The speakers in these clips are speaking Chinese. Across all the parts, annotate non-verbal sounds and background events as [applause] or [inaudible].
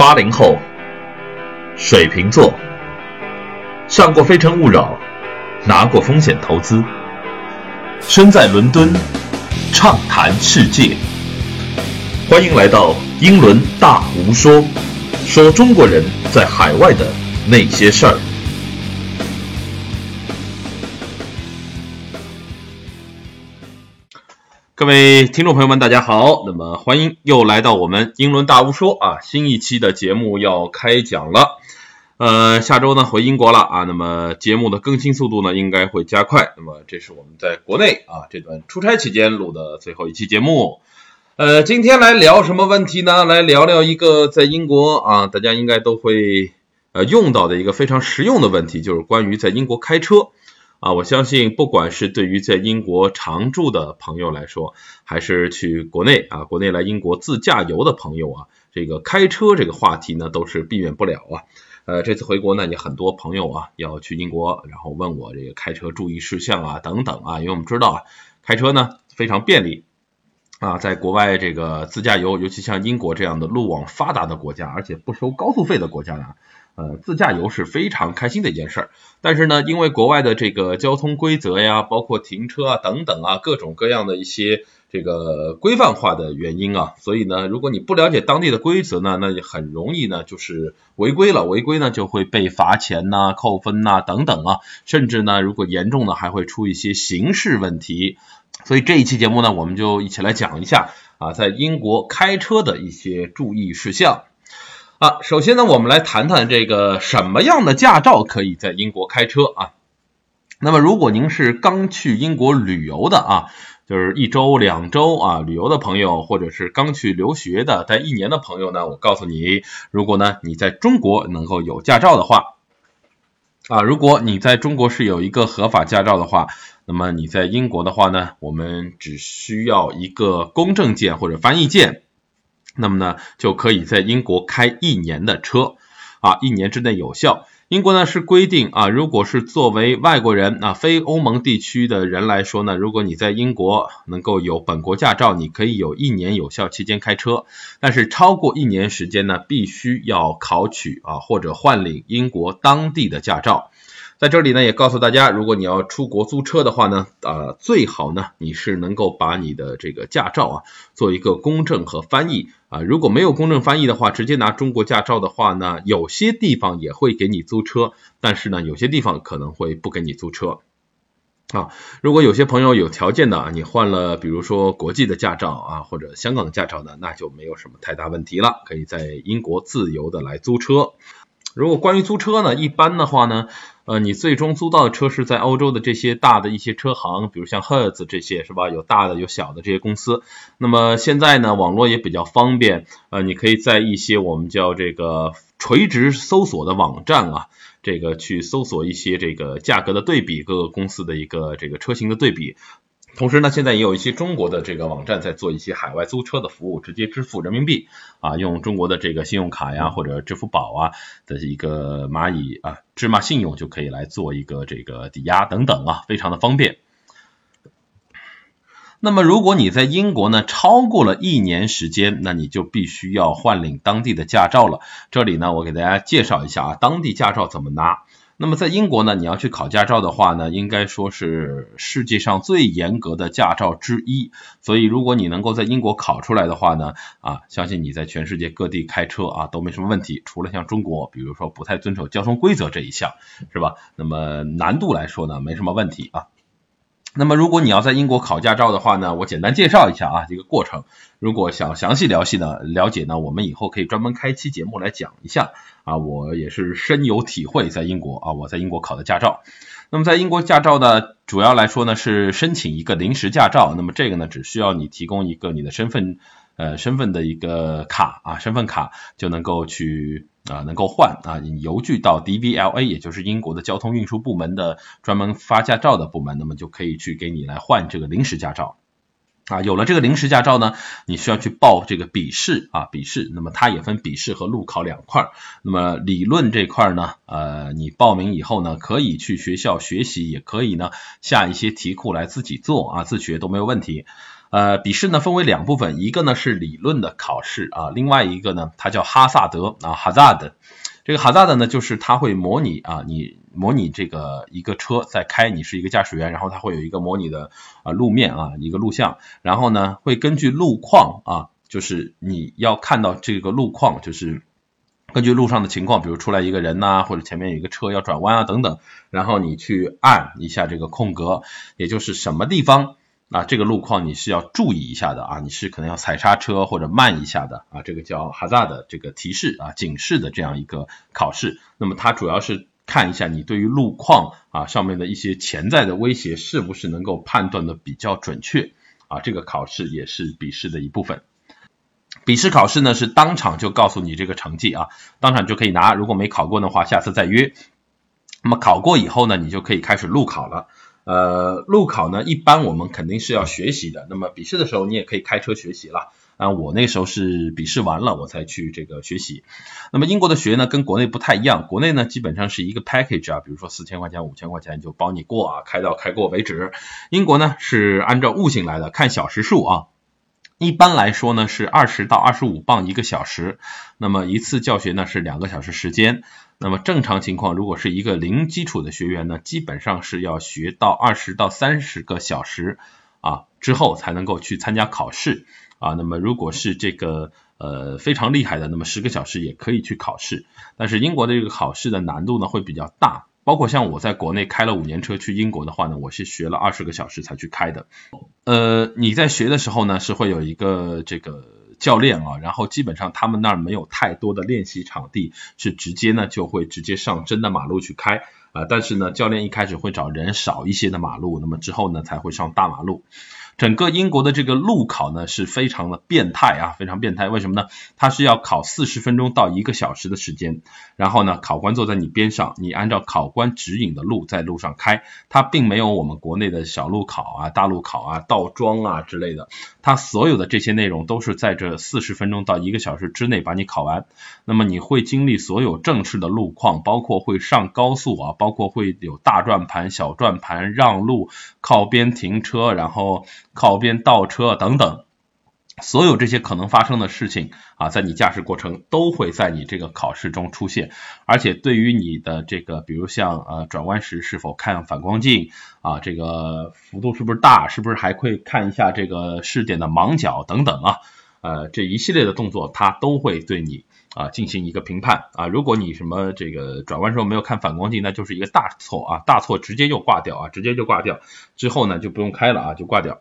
八零后，水瓶座，上过《非诚勿扰》，拿过风险投资，身在伦敦，畅谈世界。欢迎来到英伦大无说，说中国人在海外的那些事儿。各位听众朋友们，大家好。那么欢迎又来到我们英伦大屋说啊，新一期的节目要开讲了。呃，下周呢回英国了啊，那么节目的更新速度呢应该会加快。那么这是我们在国内啊这段出差期间录的最后一期节目。呃，今天来聊什么问题呢？来聊聊一个在英国啊大家应该都会呃用到的一个非常实用的问题，就是关于在英国开车。啊，我相信不管是对于在英国常住的朋友来说，还是去国内啊，国内来英国自驾游的朋友啊，这个开车这个话题呢，都是避免不了啊。呃，这次回国呢，也很多朋友啊要去英国，然后问我这个开车注意事项啊等等啊，因为我们知道啊，开车呢非常便利啊，在国外这个自驾游，尤其像英国这样的路网发达的国家，而且不收高速费的国家呢。呃，自驾游是非常开心的一件事儿，但是呢，因为国外的这个交通规则呀，包括停车啊等等啊，各种各样的一些这个规范化的原因啊，所以呢，如果你不了解当地的规则呢，那就很容易呢就是违规了，违规呢就会被罚钱呐、扣分呐等等啊，甚至呢，如果严重呢，还会出一些刑事问题。所以这一期节目呢，我们就一起来讲一下啊，在英国开车的一些注意事项。啊，首先呢，我们来谈谈这个什么样的驾照可以在英国开车啊？那么，如果您是刚去英国旅游的啊，就是一周、两周啊旅游的朋友，或者是刚去留学的待一年的朋友呢，我告诉你，如果呢你在中国能够有驾照的话，啊，如果你在中国是有一个合法驾照的话，那么你在英国的话呢，我们只需要一个公证件或者翻译件。那么呢，就可以在英国开一年的车啊，一年之内有效。英国呢是规定啊，如果是作为外国人啊，非欧盟地区的人来说呢，如果你在英国能够有本国驾照，你可以有一年有效期间开车。但是超过一年时间呢，必须要考取啊或者换领英国当地的驾照。在这里呢，也告诉大家，如果你要出国租车的话呢，呃，最好呢你是能够把你的这个驾照啊做一个公证和翻译啊。如果没有公证翻译的话，直接拿中国驾照的话呢，有些地方也会给你租车，但是呢，有些地方可能会不给你租车啊。如果有些朋友有条件的，你换了比如说国际的驾照啊，或者香港的驾照呢，那就没有什么太大问题了，可以在英国自由的来租车。如果关于租车呢，一般的话呢。呃，你最终租到的车是在欧洲的这些大的一些车行，比如像 Hertz 这些是吧？有大的有小的这些公司。那么现在呢，网络也比较方便，呃，你可以在一些我们叫这个垂直搜索的网站啊，这个去搜索一些这个价格的对比，各个公司的一个这个车型的对比。同时呢，现在也有一些中国的这个网站在做一些海外租车的服务，直接支付人民币啊，用中国的这个信用卡呀或者支付宝啊的一个蚂蚁啊芝麻信用就可以来做一个这个抵押等等啊，非常的方便。那么如果你在英国呢超过了一年时间，那你就必须要换领当地的驾照了。这里呢，我给大家介绍一下啊，当地驾照怎么拿。那么在英国呢，你要去考驾照的话呢，应该说是世界上最严格的驾照之一。所以如果你能够在英国考出来的话呢，啊，相信你在全世界各地开车啊都没什么问题。除了像中国，比如说不太遵守交通规则这一项，是吧？那么难度来说呢，没什么问题啊。那么，如果你要在英国考驾照的话呢，我简单介绍一下啊这个过程。如果想详细了解呢，了解呢，我们以后可以专门开期节目来讲一下啊。我也是深有体会，在英国啊，我在英国考的驾照。那么在英国驾照呢，主要来说呢是申请一个临时驾照。那么这个呢，只需要你提供一个你的身份呃身份的一个卡啊，身份卡就能够去。啊，能够换啊，你邮寄到 DVLA，也就是英国的交通运输部门的专门发驾照的部门，那么就可以去给你来换这个临时驾照。啊，有了这个临时驾照呢，你需要去报这个笔试啊，笔试，那么它也分笔试和路考两块。那么理论这块呢，呃，你报名以后呢，可以去学校学习，也可以呢下一些题库来自己做啊，自学都没有问题。呃，笔试呢分为两部分，一个呢是理论的考试啊，另外一个呢它叫哈萨德啊哈萨德。这个哈萨德呢就是它会模拟啊你模拟这个一个车在开，你是一个驾驶员，然后它会有一个模拟的啊路面啊一个录像，然后呢会根据路况啊，就是你要看到这个路况，就是根据路上的情况，比如出来一个人呐，或者前面有一个车要转弯啊等等，然后你去按一下这个空格，也就是什么地方。啊，这个路况你是要注意一下的啊，你是可能要踩刹车或者慢一下的啊，这个叫哈萨的这个提示啊警示的这样一个考试。那么它主要是看一下你对于路况啊上面的一些潜在的威胁是不是能够判断的比较准确啊，这个考试也是笔试的一部分。笔试考试呢是当场就告诉你这个成绩啊，当场就可以拿，如果没考过的话，下次再约。那么考过以后呢，你就可以开始路考了。呃，路考呢，一般我们肯定是要学习的。那么笔试的时候，你也可以开车学习了。啊，我那时候是笔试完了，我才去这个学习。那么英国的学呢，跟国内不太一样。国内呢，基本上是一个 package 啊，比如说四千块钱、五千块钱就包你过啊，开到开过为止。英国呢是按照悟性来的，看小时数啊。一般来说呢是二十到二十五磅一个小时。那么一次教学呢是两个小时时间。那么正常情况，如果是一个零基础的学员呢，基本上是要学到二十到三十个小时啊之后才能够去参加考试啊。那么如果是这个呃非常厉害的，那么十个小时也可以去考试。但是英国的这个考试的难度呢会比较大，包括像我在国内开了五年车去英国的话呢，我是学了二十个小时才去开的。呃，你在学的时候呢是会有一个这个。教练啊，然后基本上他们那儿没有太多的练习场地，是直接呢就会直接上真的马路去开啊。但是呢，教练一开始会找人少一些的马路，那么之后呢才会上大马路。整个英国的这个路考呢是非常的变态啊，非常变态。为什么呢？它是要考四十分钟到一个小时的时间，然后呢，考官坐在你边上，你按照考官指引的路在路上开。它并没有我们国内的小路考啊、大路考啊、倒桩啊之类的，它所有的这些内容都是在这四十分钟到一个小时之内把你考完。那么你会经历所有正式的路况，包括会上高速啊，包括会有大转盘、小转盘、让路、靠边停车，然后。靠边倒车等等，所有这些可能发生的事情啊，在你驾驶过程都会在你这个考试中出现，而且对于你的这个，比如像呃转弯时是否看反光镜啊，这个幅度是不是大，是不是还会看一下这个试点的盲角等等啊，呃这一系列的动作，它都会对你啊进行一个评判啊，如果你什么这个转弯时候没有看反光镜，那就是一个大错啊，大错直接就挂掉啊，直接就挂掉，之后呢就不用开了啊，就挂掉。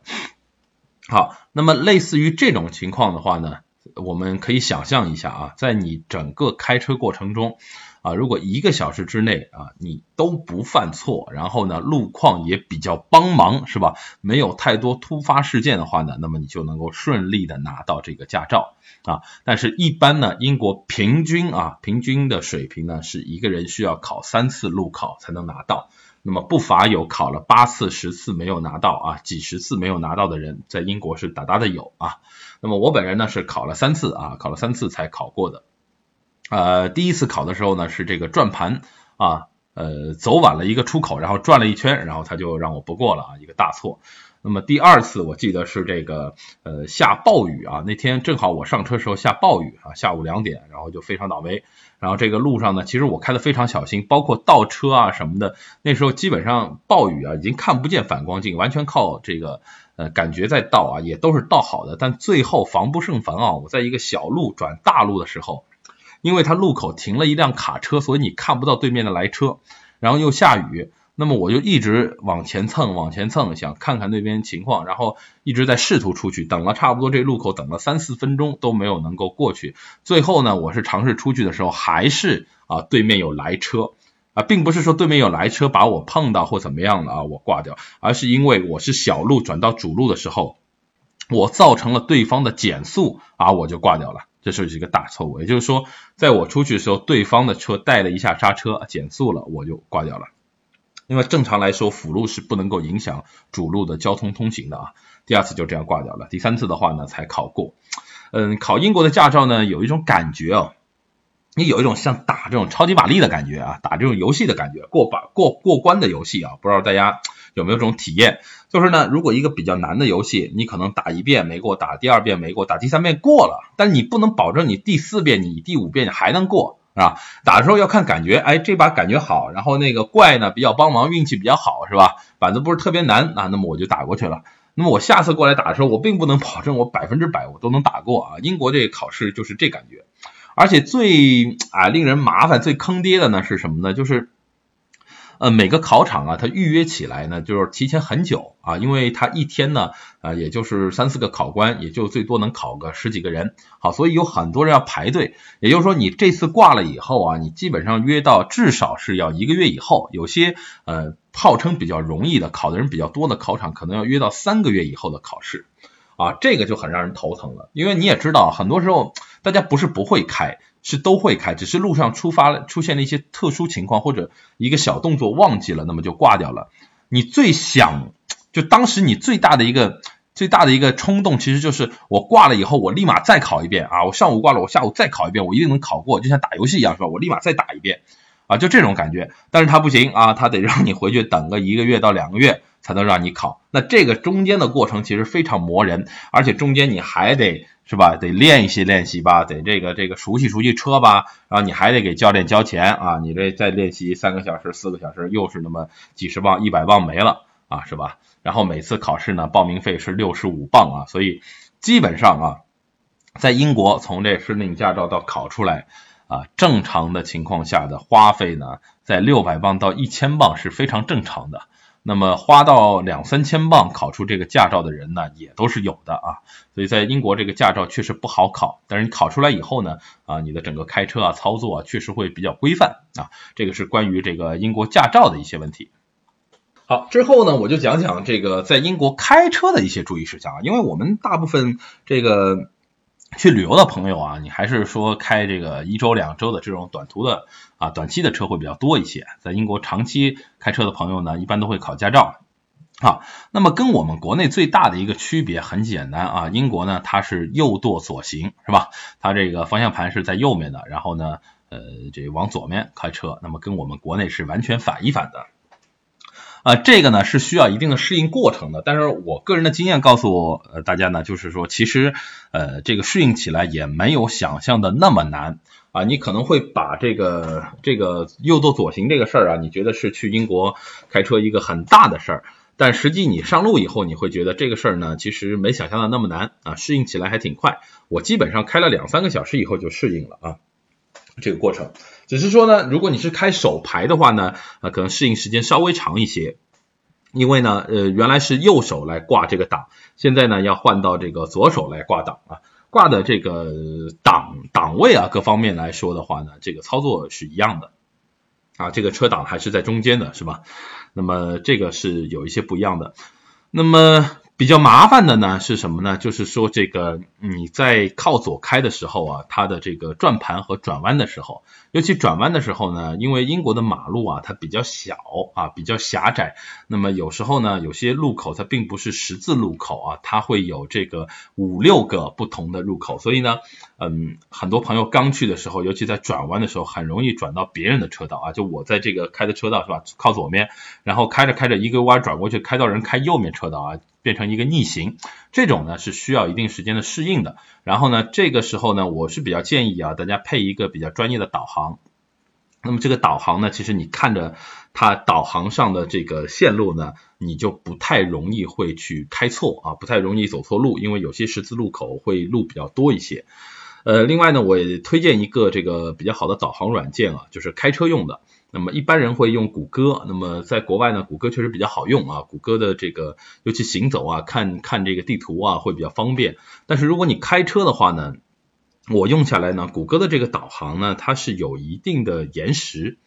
好，那么类似于这种情况的话呢，我们可以想象一下啊，在你整个开车过程中啊，如果一个小时之内啊你都不犯错，然后呢路况也比较帮忙是吧？没有太多突发事件的话呢，那么你就能够顺利的拿到这个驾照啊。但是，一般呢，英国平均啊平均的水平呢，是一个人需要考三次路考才能拿到。那么不乏有考了八次、十次没有拿到啊，几十次没有拿到的人，在英国是大大的有啊。那么我本人呢是考了三次啊，考了三次才考过的。呃，第一次考的时候呢是这个转盘啊，呃，走晚了一个出口，然后转了一圈，然后他就让我不过了啊，一个大错。那么第二次我记得是这个呃下暴雨啊，那天正好我上车时候下暴雨啊，下午两点，然后就非常倒霉。然后这个路上呢，其实我开的非常小心，包括倒车啊什么的。那时候基本上暴雨啊，已经看不见反光镜，完全靠这个呃感觉在倒啊，也都是倒好的。但最后防不胜防啊，我在一个小路转大路的时候，因为它路口停了一辆卡车，所以你看不到对面的来车，然后又下雨。那么我就一直往前蹭，往前蹭，想看看那边情况，然后一直在试图出去，等了差不多这路口等了三四分钟都没有能够过去。最后呢，我是尝试出去的时候，还是啊对面有来车啊，并不是说对面有来车把我碰到或怎么样的啊我挂掉，而是因为我是小路转到主路的时候，我造成了对方的减速啊我就挂掉了，这是一个大错误。也就是说，在我出去的时候，对方的车带了一下刹车减速了，我就挂掉了。因为正常来说，辅路是不能够影响主路的交通通行的啊。第二次就这样挂掉了，第三次的话呢才考过。嗯，考英国的驾照呢，有一种感觉哦，你有一种像打这种超级玛丽的感觉啊，打这种游戏的感觉，过把过过关的游戏啊。不知道大家有没有这种体验？就是呢，如果一个比较难的游戏，你可能打一遍没过，打第二遍没过，打第三遍过了，但你不能保证你第四遍、你第五遍你还能过，是吧？打的时候要看感觉，哎，这把感觉好，然后那个怪呢比较帮忙，运气比较好，是吧？板子不是特别难啊，那么我就打过去了。那么我下次过来打的时候，我并不能保证我百分之百我都能打过啊。英国这考试就是这感觉，而且最啊令人麻烦、最坑爹的呢是什么呢？就是。呃，每个考场啊，它预约起来呢，就是提前很久啊，因为它一天呢，啊，也就是三四个考官，也就最多能考个十几个人，好，所以有很多人要排队。也就是说，你这次挂了以后啊，你基本上约到至少是要一个月以后。有些呃，号称比较容易的，考的人比较多的考场，可能要约到三个月以后的考试啊，这个就很让人头疼了。因为你也知道，很多时候大家不是不会开。是都会开，只是路上出发了出现了一些特殊情况或者一个小动作忘记了，那么就挂掉了。你最想就当时你最大的一个最大的一个冲动，其实就是我挂了以后，我立马再考一遍啊！我上午挂了，我下午再考一遍，我一定能考过，就像打游戏一样，是吧？我立马再打一遍啊，就这种感觉。但是他不行啊，他得让你回去等个一个月到两个月才能让你考。那这个中间的过程其实非常磨人，而且中间你还得。是吧？得练习练习吧，得这个这个熟悉熟悉车吧，然后你还得给教练交钱啊，你这再练习三个小时、四个小时，又是那么几十磅、一百磅没了啊，是吧？然后每次考试呢，报名费是六十五磅啊，所以基本上啊，在英国从这申领驾照到考出来啊，正常的情况下的花费呢，在六百磅到一千磅是非常正常的。那么花到两三千镑考出这个驾照的人呢，也都是有的啊。所以在英国这个驾照确实不好考，但是你考出来以后呢，啊，你的整个开车啊、操作啊，确实会比较规范啊。这个是关于这个英国驾照的一些问题。好，之后呢，我就讲讲这个在英国开车的一些注意事项啊，因为我们大部分这个。去旅游的朋友啊，你还是说开这个一周两周的这种短途的啊短期的车会比较多一些。在英国长期开车的朋友呢，一般都会考驾照。好，那么跟我们国内最大的一个区别很简单啊，英国呢它是右舵左行是吧？它这个方向盘是在右面的，然后呢呃这往左面开车，那么跟我们国内是完全反一反的。啊，这个呢是需要一定的适应过程的，但是我个人的经验告诉呃大家呢，就是说其实呃这个适应起来也没有想象的那么难。啊，你可能会把这个这个右舵左行这个事儿啊，你觉得是去英国开车一个很大的事儿，但实际你上路以后，你会觉得这个事儿呢其实没想象的那么难。啊，适应起来还挺快，我基本上开了两三个小时以后就适应了啊。这个过程，只是说呢，如果你是开手排的话呢，啊，可能适应时间稍微长一些，因为呢，呃，原来是右手来挂这个档，现在呢要换到这个左手来挂档啊，挂的这个档档位啊，各方面来说的话呢，这个操作是一样的，啊，这个车档还是在中间的，是吧？那么这个是有一些不一样的，那么。比较麻烦的呢是什么呢？就是说这个你在靠左开的时候啊，它的这个转盘和转弯的时候，尤其转弯的时候呢，因为英国的马路啊它比较小啊，比较狭窄，那么有时候呢有些路口它并不是十字路口啊，它会有这个五六个不同的入口，所以呢，嗯，很多朋友刚去的时候，尤其在转弯的时候，很容易转到别人的车道啊。就我在这个开的车道是吧，靠左面，然后开着开着一个弯转过去，开到人开右面车道啊。变成一个逆行，这种呢是需要一定时间的适应的。然后呢，这个时候呢，我是比较建议啊，大家配一个比较专业的导航。那么这个导航呢，其实你看着它导航上的这个线路呢，你就不太容易会去开错啊，不太容易走错路，因为有些十字路口会路比较多一些。呃，另外呢，我也推荐一个这个比较好的导航软件啊，就是开车用的。那么一般人会用谷歌，那么在国外呢，谷歌确实比较好用啊，谷歌的这个尤其行走啊，看看这个地图啊会比较方便。但是如果你开车的话呢，我用下来呢，谷歌的这个导航呢，它是有一定的延时，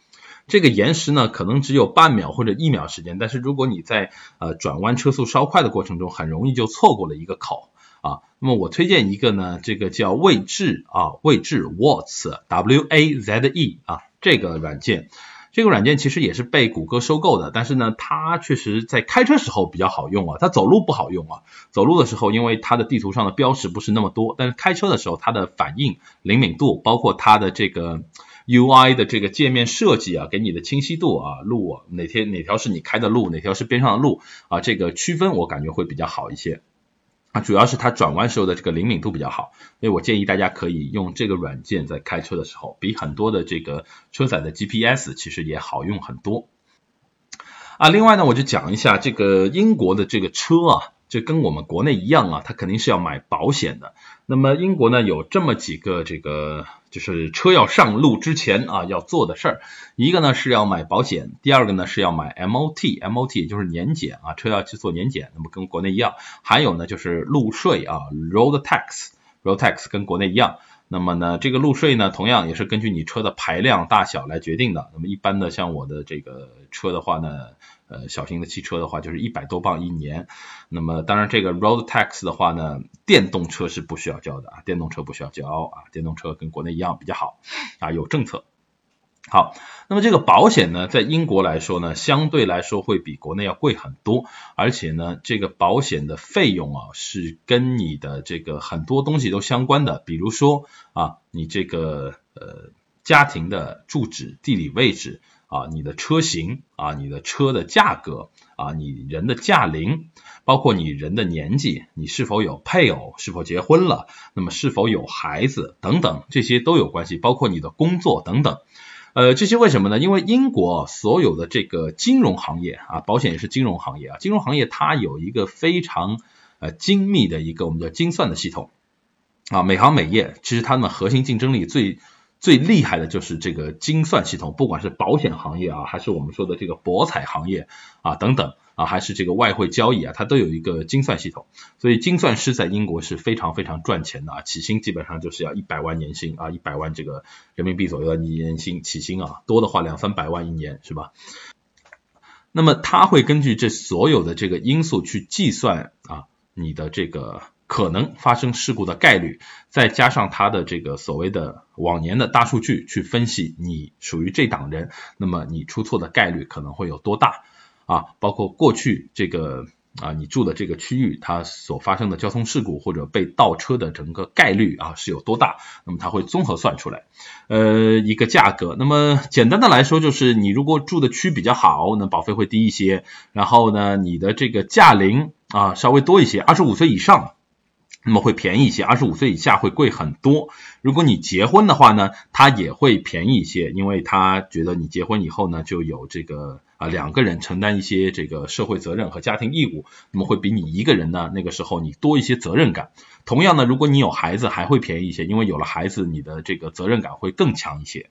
这个延时呢可能只有半秒或者一秒时间，但是如果你在呃转弯车速稍快的过程中，很容易就错过了一个口啊。那么我推荐一个呢，这个叫位置啊，位置 Watts W A Z E 啊这个软件。这个软件其实也是被谷歌收购的，但是呢，它确实在开车时候比较好用啊，它走路不好用啊。走路的时候，因为它的地图上的标识不是那么多，但是开车的时候，它的反应灵敏度，包括它的这个 UI 的这个界面设计啊，给你的清晰度啊，路啊哪天哪条是你开的路，哪条是边上的路啊，这个区分我感觉会比较好一些。啊，主要是它转弯时候的这个灵敏度比较好，所以我建议大家可以用这个软件在开车的时候，比很多的这个车载的 GPS 其实也好用很多。啊，另外呢，我就讲一下这个英国的这个车啊。这跟我们国内一样啊，它肯定是要买保险的。那么英国呢有这么几个这个，就是车要上路之前啊要做的事儿。一个呢是要买保险，第二个呢是要买 MOT，MOT 就是年检啊，车要去做年检，那么跟国内一样。还有呢就是路税啊，road tax，road tax 跟国内一样。那么呢这个路税呢同样也是根据你车的排量大小来决定的。那么一般的像我的这个车的话呢。呃，小型的汽车的话就是一百多磅一年，那么当然这个 road tax 的话呢，电动车是不需要交的啊，电动车不需要交啊，电动车跟国内一样比较好啊，有政策。好，那么这个保险呢，在英国来说呢，相对来说会比国内要贵很多，而且呢，这个保险的费用啊，是跟你的这个很多东西都相关的，比如说啊，你这个呃家庭的住址、地理位置。啊，你的车型啊，你的车的价格啊，你人的驾龄，包括你人的年纪，你是否有配偶，是否结婚了，那么是否有孩子等等，这些都有关系，包括你的工作等等。呃，这些为什么呢？因为英国所有的这个金融行业啊，保险也是金融行业啊，金融行业它有一个非常呃精密的一个我们的精算的系统啊，每行每业其实他们核心竞争力最。最厉害的就是这个精算系统，不管是保险行业啊，还是我们说的这个博彩行业啊等等啊，还是这个外汇交易啊，它都有一个精算系统。所以精算师在英国是非常非常赚钱的啊，起薪基本上就是要一百万年薪啊，一百万这个人民币左右的年薪起薪啊，多的话两三百万一年是吧？那么他会根据这所有的这个因素去计算啊，你的这个。可能发生事故的概率，再加上它的这个所谓的往年的大数据去分析你属于这档人，那么你出错的概率可能会有多大啊？包括过去这个啊你住的这个区域它所发生的交通事故或者被倒车的整个概率啊是有多大？那么它会综合算出来呃一个价格。那么简单的来说就是你如果住的区比较好，那保费会低一些。然后呢你的这个驾龄啊稍微多一些，二十五岁以上。那么会便宜一些，二十五岁以下会贵很多。如果你结婚的话呢，他也会便宜一些，因为他觉得你结婚以后呢，就有这个啊两个人承担一些这个社会责任和家庭义务，那么会比你一个人呢那个时候你多一些责任感。同样呢，如果你有孩子，还会便宜一些，因为有了孩子，你的这个责任感会更强一些。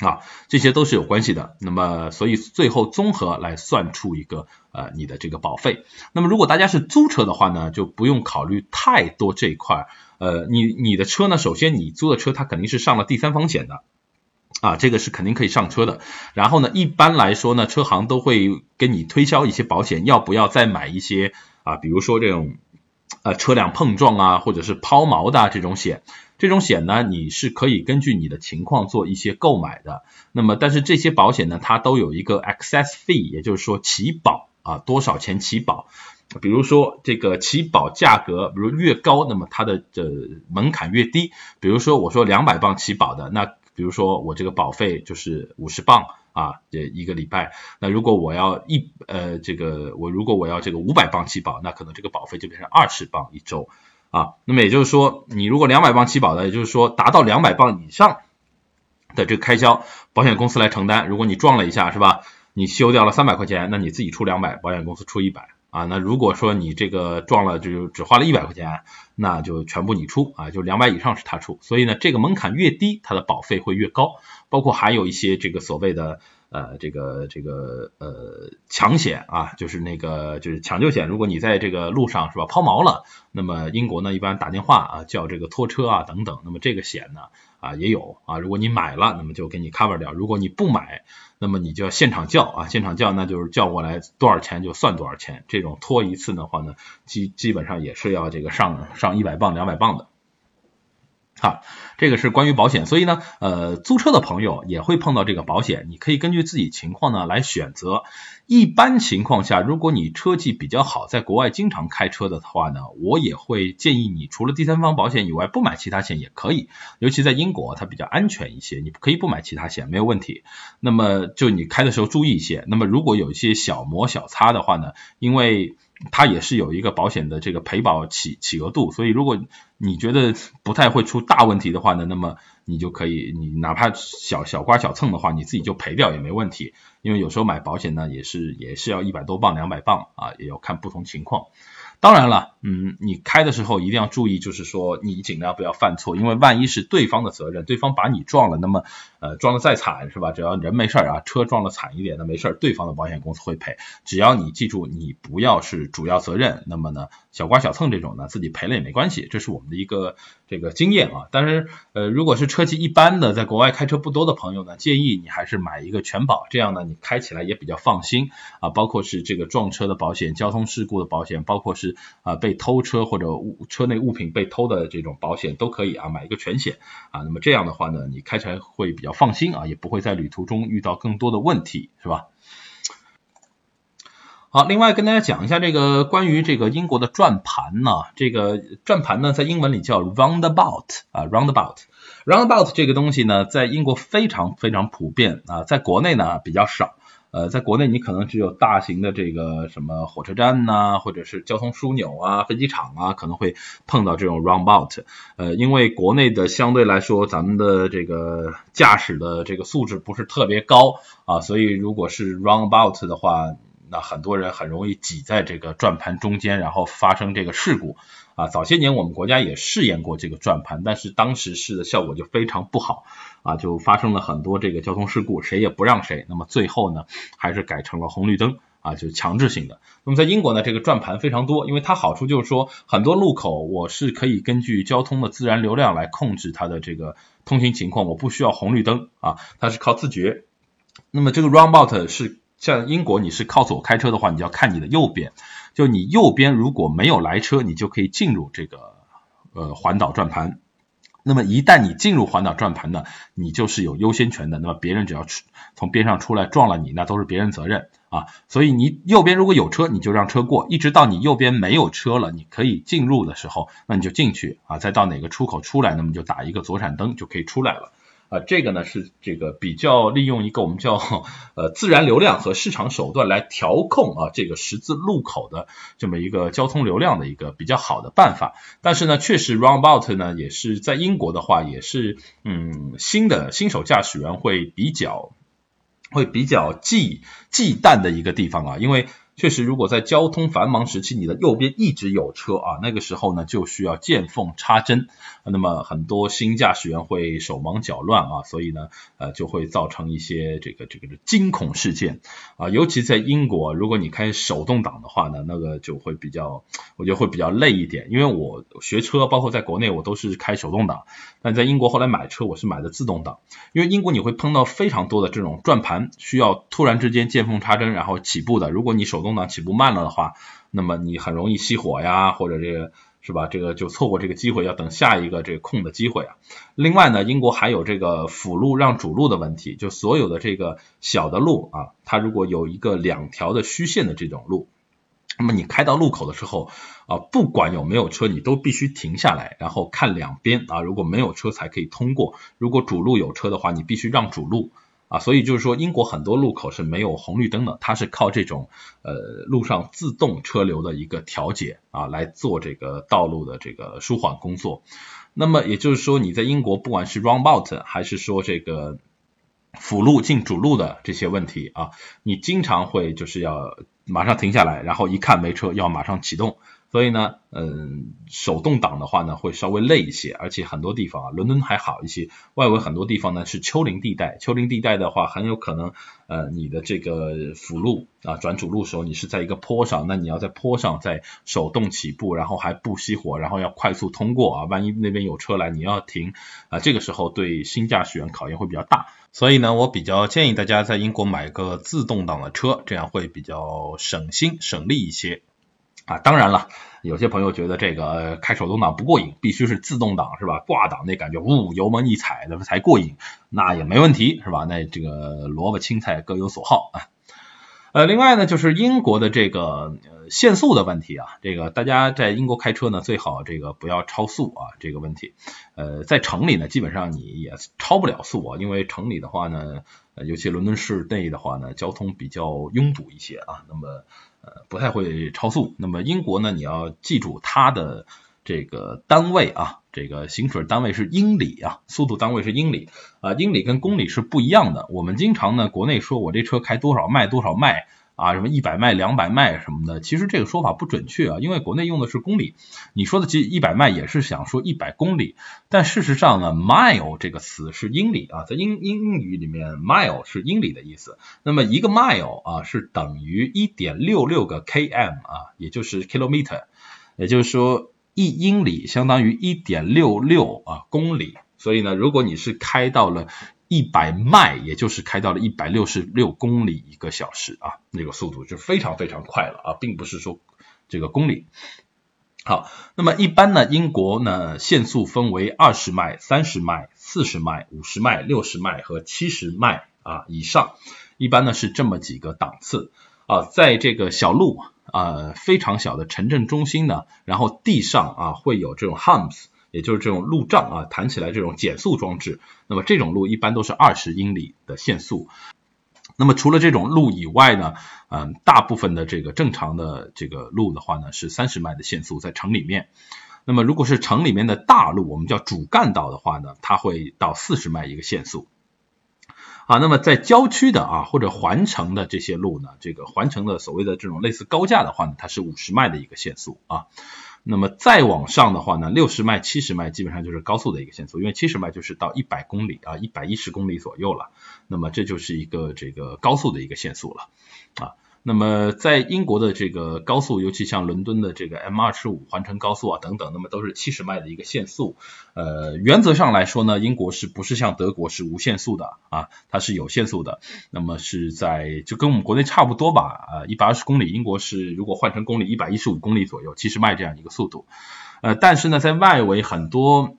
啊，这些都是有关系的。那么，所以最后综合来算出一个呃你的这个保费。那么，如果大家是租车的话呢，就不用考虑太多这一块。呃，你你的车呢，首先你租的车它肯定是上了第三方险的，啊，这个是肯定可以上车的。然后呢，一般来说呢，车行都会跟你推销一些保险，要不要再买一些啊？比如说这种呃车辆碰撞啊，或者是抛锚的这种险。这种险呢，你是可以根据你的情况做一些购买的。那么，但是这些保险呢，它都有一个 excess fee，也就是说起保啊，多少钱起保？比如说这个起保价格，比如越高，那么它的这门槛越低。比如说我说两百磅起保的，那比如说我这个保费就是五十磅啊，这一个礼拜。那如果我要一呃这个我如果我要这个五百磅起保，那可能这个保费就变成二十磅一周。啊，那么也就是说，你如果两百磅起保的，也就是说达到两百磅以上的这个开销，保险公司来承担。如果你撞了一下，是吧？你修掉了三百块钱，那你自己出两百，保险公司出一百啊。那如果说你这个撞了就只花了一百块钱，那就全部你出啊，就两百以上是他出。所以呢，这个门槛越低，它的保费会越高。包括还有一些这个所谓的。呃，这个这个呃抢险啊，就是那个就是抢救险。如果你在这个路上是吧抛锚了，那么英国呢一般打电话啊叫这个拖车啊等等。那么这个险呢啊也有啊，如果你买了，那么就给你 cover 掉；如果你不买，那么你就要现场叫啊，现场叫那就是叫过来多少钱就算多少钱。这种拖一次的话呢，基基本上也是要这个上上一百磅两百磅的。啊，这个是关于保险，所以呢，呃，租车的朋友也会碰到这个保险，你可以根据自己情况呢来选择。一般情况下，如果你车技比较好，在国外经常开车的话呢，我也会建议你除了第三方保险以外，不买其他险也可以。尤其在英国，它比较安全一些，你可以不买其他险，没有问题。那么就你开的时候注意一些。那么如果有一些小磨小擦的话呢，因为它也是有一个保险的这个赔保起起额度，所以如果你觉得不太会出大问题的话呢，那么你就可以，你哪怕小小刮小蹭的话，你自己就赔掉也没问题。因为有时候买保险呢，也是也是要一百多磅、两百磅啊，也要看不同情况。当然了，嗯，你开的时候一定要注意，就是说你尽量不要犯错，因为万一是对方的责任，对方把你撞了，那么呃撞的再惨是吧？只要人没事儿啊，车撞的惨一点那没事儿，对方的保险公司会赔。只要你记住，你不要是主要责任，那么呢小刮小蹭这种呢自己赔了也没关系，这是我们的一个这个经验啊。但是呃如果是车技一般的，在国外开车不多的朋友呢，建议你还是买一个全保，这样呢你开起来也比较放心啊。包括是这个撞车的保险、交通事故的保险，包括是啊，被偷车或者物车内物品被偷的这种保险都可以啊，买一个全险啊，那么这样的话呢，你开起来会比较放心啊，也不会在旅途中遇到更多的问题，是吧？好，另外跟大家讲一下这个关于这个英国的转盘呢，这个转盘呢在英文里叫 roundabout 啊，roundabout，roundabout 这个东西呢在英国非常非常普遍啊，在国内呢比较少。呃，在国内你可能只有大型的这个什么火车站呐，或者是交通枢纽啊、飞机场啊，可能会碰到这种 roundabout。呃，因为国内的相对来说，咱们的这个驾驶的这个素质不是特别高啊，所以如果是 roundabout 的话，那很多人很容易挤在这个转盘中间，然后发生这个事故。啊，早些年我们国家也试验过这个转盘，但是当时试的效果就非常不好啊，就发生了很多这个交通事故，谁也不让谁。那么最后呢，还是改成了红绿灯啊，就强制性的。那么在英国呢，这个转盘非常多，因为它好处就是说，很多路口我是可以根据交通的自然流量来控制它的这个通行情况，我不需要红绿灯啊，它是靠自觉。那么这个 roundabout 是像英国，你是靠左开车的话，你就要看你的右边。就你右边如果没有来车，你就可以进入这个呃环岛转盘。那么一旦你进入环岛转盘呢，你就是有优先权的。那么别人只要出从边上出来撞了你，那都是别人责任啊。所以你右边如果有车，你就让车过，一直到你右边没有车了，你可以进入的时候，那你就进去啊。再到哪个出口出来，那么就打一个左闪灯就可以出来了。啊，这个呢是这个比较利用一个我们叫呃自然流量和市场手段来调控啊这个十字路口的这么一个交通流量的一个比较好的办法。但是呢，确实 roundabout 呢也是在英国的话也是嗯新的新手驾驶员会比较会比较忌忌惮的一个地方啊，因为。确实，如果在交通繁忙时期，你的右边一直有车啊，那个时候呢就需要见缝插针。那么很多新驾驶员会手忙脚乱啊，所以呢呃就会造成一些这个这个惊恐事件啊。尤其在英国，如果你开手动挡的话呢，那个就会比较，我觉得会比较累一点。因为我学车，包括在国内我都是开手动挡，但在英国后来买车我是买的自动挡。因为英国你会碰到非常多的这种转盘，需要突然之间见缝插针然后起步的。如果你手动挡起步慢了的话，那么你很容易熄火呀，或者这个是吧？这个就错过这个机会，要等下一个这个空的机会啊。另外呢，英国还有这个辅路让主路的问题，就所有的这个小的路啊，它如果有一个两条的虚线的这种路，那么你开到路口的时候啊，不管有没有车，你都必须停下来，然后看两边啊，如果没有车才可以通过，如果主路有车的话，你必须让主路。啊，所以就是说，英国很多路口是没有红绿灯的，它是靠这种呃路上自动车流的一个调节啊来做这个道路的这个舒缓工作。那么也就是说，你在英国不管是 run bot 还是说这个辅路进主路的这些问题啊，你经常会就是要马上停下来，然后一看没车，要马上启动。所以呢，嗯，手动挡的话呢，会稍微累一些，而且很多地方啊，伦敦还好一些，外围很多地方呢是丘陵地带，丘陵地带的话，很有可能，呃，你的这个辅路啊转主路时候，你是在一个坡上，那你要在坡上再手动起步，然后还不熄火，然后要快速通过啊，万一那边有车来，你要停啊，这个时候对新驾驶员考验会比较大，所以呢，我比较建议大家在英国买个自动挡的车，这样会比较省心省力一些。啊，当然了，有些朋友觉得这个开手动挡不过瘾，必须是自动挡是吧？挂档那感觉，呜，油门一踩那才过瘾，那也没问题是吧？那这个萝卜青菜各有所好啊。呃，另外呢，就是英国的这个限速的问题啊，这个大家在英国开车呢，最好这个不要超速啊，这个问题。呃，在城里呢，基本上你也超不了速啊，因为城里的话呢，尤其伦敦市内的话呢，交通比较拥堵一些啊，那么。呃，不太会超速。那么英国呢，你要记住它的这个单位啊，这个行驶单位是英里啊，速度单位是英里啊，英里跟公里是不一样的。我们经常呢，国内说我这车开多少迈多少迈。啊，什么一百迈、两百迈什么的，其实这个说法不准确啊，因为国内用的是公里。你说的其实一百迈也是想说一百公里，但事实上呢，mile 这个词是英里啊，在英英语里面，mile 是英里的意思。那么一个 mile 啊是等于一点六六个 km 啊，也就是 kilometer，也就是说一英里相当于一点六六啊公里。所以呢，如果你是开到了。一百迈，也就是开到了一百六十六公里一个小时啊，那个速度就非常非常快了啊，并不是说这个公里。好，那么一般呢，英国呢限速分为二十迈、三十迈、四十迈、五十迈、六十迈和七十迈啊以上，一般呢是这么几个档次啊，在这个小路啊非常小的城镇中心呢，然后地上啊会有这种 humps。也就是这种路障啊，弹起来这种减速装置，那么这种路一般都是二十英里的限速。那么除了这种路以外呢，嗯，大部分的这个正常的这个路的话呢，是三十迈的限速在城里面。那么如果是城里面的大路，我们叫主干道的话呢，它会到四十迈一个限速。啊，那么在郊区的啊或者环城的这些路呢，这个环城的所谓的这种类似高架的话呢，它是五十迈的一个限速啊。那么再往上的话呢，六十迈、七十迈基本上就是高速的一个限速，因为七十迈就是到一百公里啊，一百一十公里左右了。那么这就是一个这个高速的一个限速了啊。那么在英国的这个高速，尤其像伦敦的这个 M 二十五环城高速啊等等，那么都是七十迈的一个限速。呃，原则上来说呢，英国是不是像德国是无限速的啊？它是有限速的。那么是在就跟我们国内差不多吧？呃，一百二十公里，英国是如果换成公里，一百一十五公里左右，七十迈这样一个速度。呃，但是呢，在外围很多。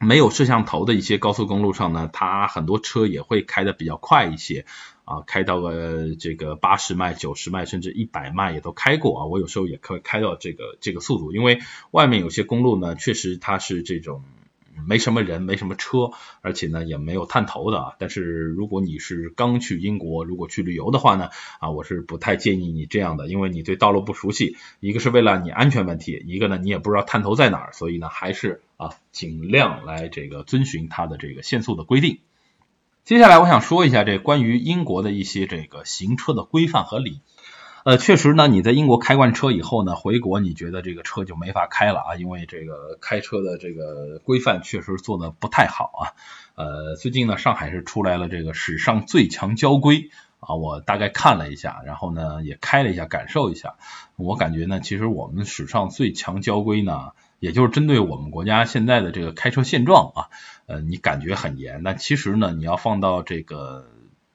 没有摄像头的一些高速公路上呢，它很多车也会开的比较快一些啊，开到了这个八十迈、九十迈甚至一百迈也都开过啊。我有时候也可以开到这个这个速度，因为外面有些公路呢，确实它是这种。没什么人，没什么车，而且呢也没有探头的。但是如果你是刚去英国，如果去旅游的话呢，啊，我是不太建议你这样的，因为你对道路不熟悉，一个是为了你安全问题，一个呢你也不知道探头在哪儿，所以呢还是啊尽量来这个遵循它的这个限速的规定。接下来我想说一下这关于英国的一些这个行车的规范和礼。呃，确实呢，你在英国开惯车以后呢，回国你觉得这个车就没法开了啊，因为这个开车的这个规范确实做的不太好啊。呃，最近呢，上海是出来了这个史上最强交规啊，我大概看了一下，然后呢也开了一下，感受一下，我感觉呢，其实我们史上最强交规呢，也就是针对我们国家现在的这个开车现状啊，呃，你感觉很严，但其实呢，你要放到这个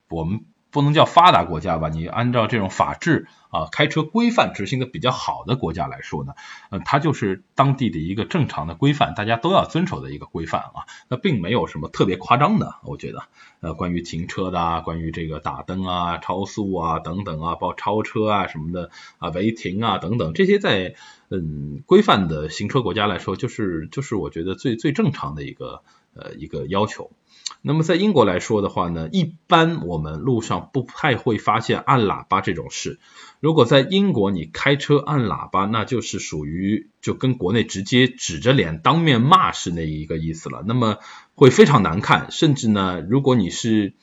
我们。不能叫发达国家吧？你按照这种法制啊，开车规范执行的比较好的国家来说呢，呃，它就是当地的一个正常的规范，大家都要遵守的一个规范啊。那并没有什么特别夸张的，我觉得，呃，关于停车的，关于这个打灯啊、超速啊等等啊，包括超车啊什么的啊、违停啊等等，这些在嗯规范的行车国家来说，就是就是我觉得最最正常的一个呃一个要求。那么在英国来说的话呢，一般我们路上不太会发现按喇叭这种事。如果在英国你开车按喇叭，那就是属于就跟国内直接指着脸当面骂是那一个意思了，那么会非常难看。甚至呢，如果你是